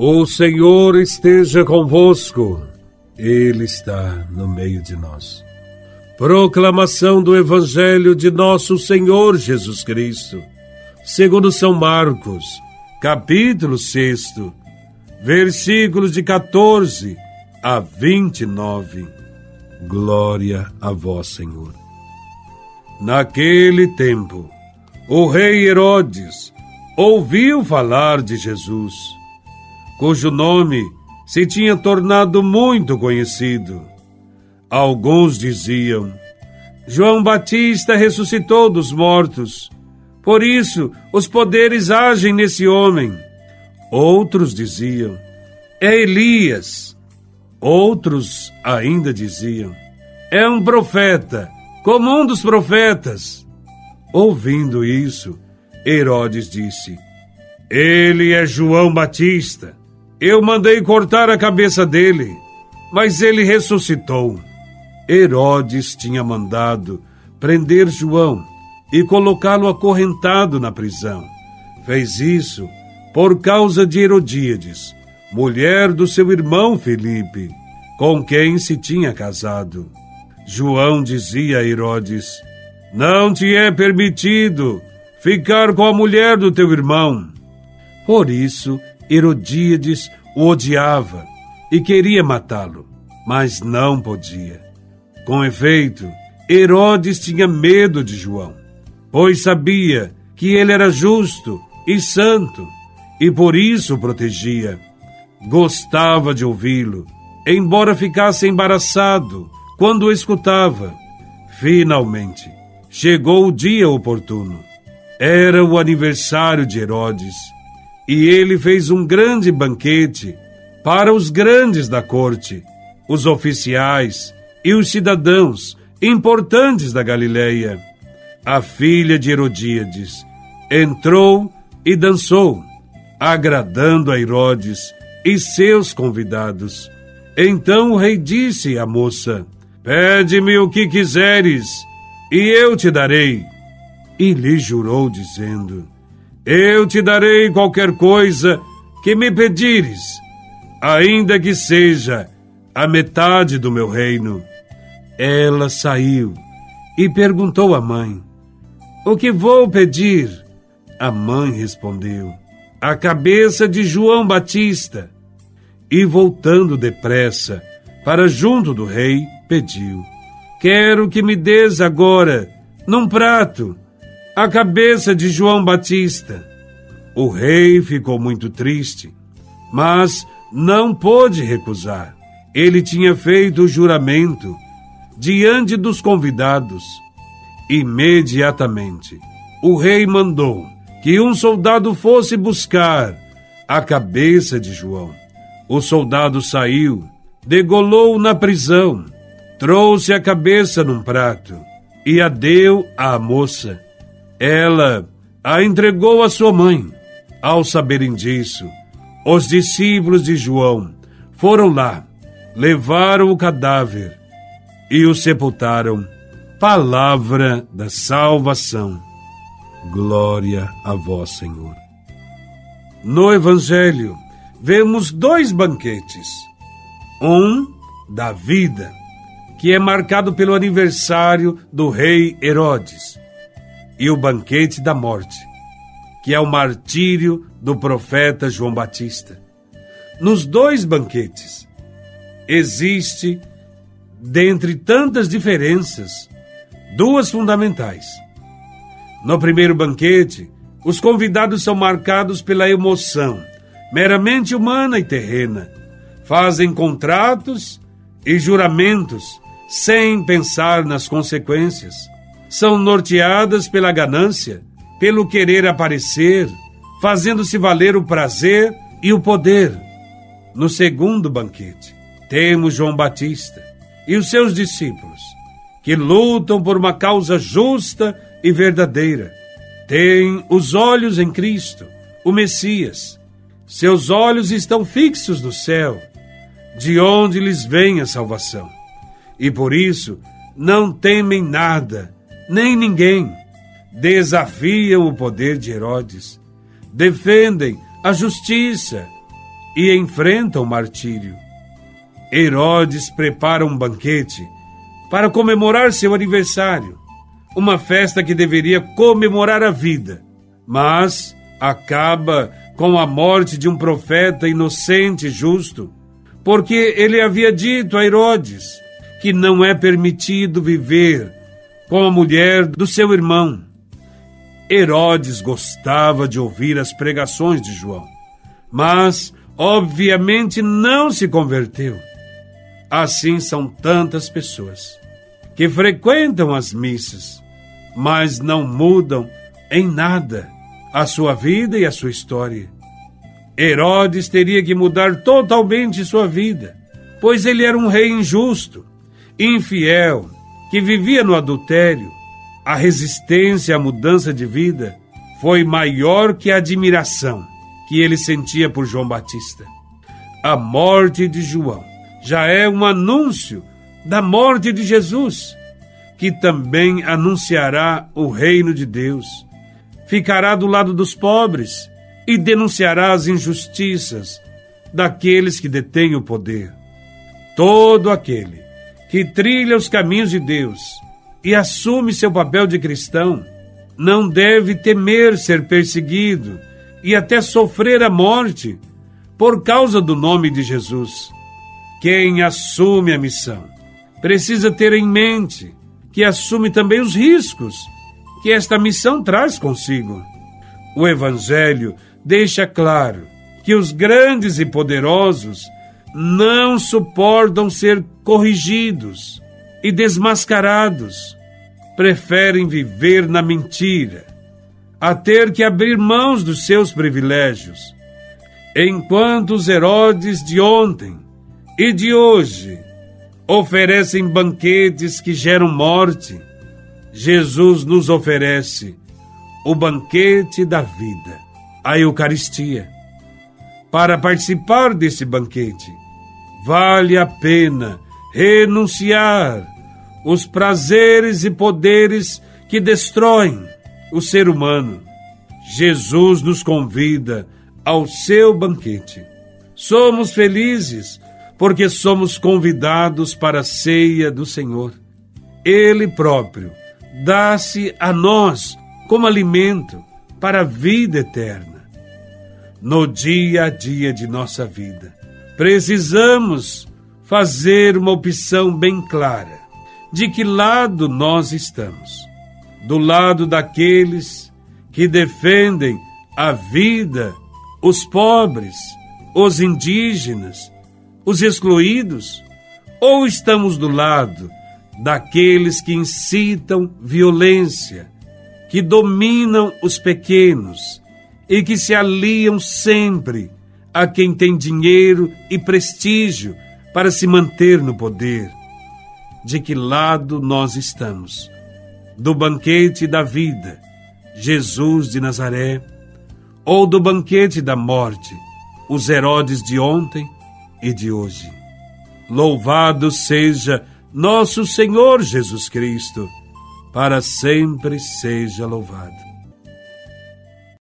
O Senhor esteja convosco, Ele está no meio de nós. Proclamação do Evangelho de Nosso Senhor Jesus Cristo, segundo São Marcos, capítulo 6, versículos de 14 a 29. Glória a Vós, Senhor. Naquele tempo, o rei Herodes ouviu falar de Jesus cujo nome se tinha tornado muito conhecido. Alguns diziam: João Batista ressuscitou dos mortos, por isso os poderes agem nesse homem. Outros diziam: É Elias. Outros ainda diziam: É um profeta, como um dos profetas. Ouvindo isso, Herodes disse: Ele é João Batista. Eu mandei cortar a cabeça dele, mas ele ressuscitou. Herodes tinha mandado prender João e colocá-lo acorrentado na prisão. Fez isso por causa de Herodíades, mulher do seu irmão Felipe, com quem se tinha casado. João dizia a Herodes: Não te é permitido ficar com a mulher do teu irmão. Por isso, Herodíades o odiava e queria matá-lo, mas não podia. Com efeito, Herodes tinha medo de João, pois sabia que ele era justo e santo e por isso o protegia. Gostava de ouvi-lo, embora ficasse embaraçado quando o escutava. Finalmente, chegou o dia oportuno. Era o aniversário de Herodes e ele fez um grande banquete para os grandes da corte, os oficiais e os cidadãos importantes da Galileia. A filha de Herodíades entrou e dançou, agradando a Herodes e seus convidados. Então o rei disse à moça: Pede-me o que quiseres, e eu te darei. E lhe jurou, dizendo: eu te darei qualquer coisa que me pedires, ainda que seja a metade do meu reino. Ela saiu e perguntou à mãe: O que vou pedir? A mãe respondeu: A cabeça de João Batista. E voltando depressa para junto do rei, pediu: Quero que me des agora, num prato, a cabeça de João Batista. O rei ficou muito triste, mas não pôde recusar. Ele tinha feito o juramento diante dos convidados. Imediatamente, o rei mandou que um soldado fosse buscar a cabeça de João. O soldado saiu, degolou na prisão, trouxe a cabeça num prato e a deu à moça. Ela a entregou à sua mãe. Ao saberem disso, os discípulos de João foram lá, levaram o cadáver e o sepultaram. Palavra da salvação. Glória a vós, Senhor. No Evangelho, vemos dois banquetes. Um da vida, que é marcado pelo aniversário do rei Herodes e o banquete da morte, que é o martírio do profeta João Batista. Nos dois banquetes existe, dentre tantas diferenças, duas fundamentais. No primeiro banquete, os convidados são marcados pela emoção, meramente humana e terrena. Fazem contratos e juramentos sem pensar nas consequências são norteadas pela ganância, pelo querer aparecer, fazendo-se valer o prazer e o poder. No segundo banquete, temos João Batista e os seus discípulos, que lutam por uma causa justa e verdadeira. Têm os olhos em Cristo, o Messias. Seus olhos estão fixos no céu, de onde lhes vem a salvação. E por isso não temem nada nem ninguém. Desafiam o poder de Herodes, defendem a justiça e enfrenta o martírio. Herodes prepara um banquete para comemorar seu aniversário, uma festa que deveria comemorar a vida, mas acaba com a morte de um profeta inocente e justo, porque ele havia dito a Herodes que não é permitido viver com a mulher do seu irmão. Herodes gostava de ouvir as pregações de João, mas obviamente não se converteu. Assim são tantas pessoas que frequentam as missas, mas não mudam em nada a sua vida e a sua história. Herodes teria que mudar totalmente sua vida, pois ele era um rei injusto, infiel, que vivia no adultério. A resistência à mudança de vida foi maior que a admiração que ele sentia por João Batista. A morte de João já é um anúncio da morte de Jesus, que também anunciará o reino de Deus. Ficará do lado dos pobres e denunciará as injustiças daqueles que detêm o poder. Todo aquele que trilha os caminhos de Deus e assume seu papel de cristão não deve temer ser perseguido e até sofrer a morte por causa do nome de Jesus. Quem assume a missão precisa ter em mente que assume também os riscos que esta missão traz consigo. O Evangelho deixa claro que os grandes e poderosos não suportam ser corrigidos e desmascarados, preferem viver na mentira, a ter que abrir mãos dos seus privilégios, enquanto os Herodes de ontem e de hoje oferecem banquetes que geram morte, Jesus nos oferece o banquete da vida, a Eucaristia. Para participar desse banquete, vale a pena renunciar os prazeres e poderes que destroem o ser humano. Jesus nos convida ao seu banquete. Somos felizes porque somos convidados para a ceia do Senhor. Ele próprio dá-se a nós como alimento para a vida eterna. No dia a dia de nossa vida, precisamos fazer uma opção bem clara de que lado nós estamos. Do lado daqueles que defendem a vida, os pobres, os indígenas, os excluídos? Ou estamos do lado daqueles que incitam violência, que dominam os pequenos e que se aliam sempre a quem tem dinheiro e prestígio para se manter no poder? De que lado nós estamos? Do banquete da vida, Jesus de Nazaré, ou do banquete da morte, os Herodes de ontem? e de hoje. Louvado seja nosso Senhor Jesus Cristo, para sempre seja louvado.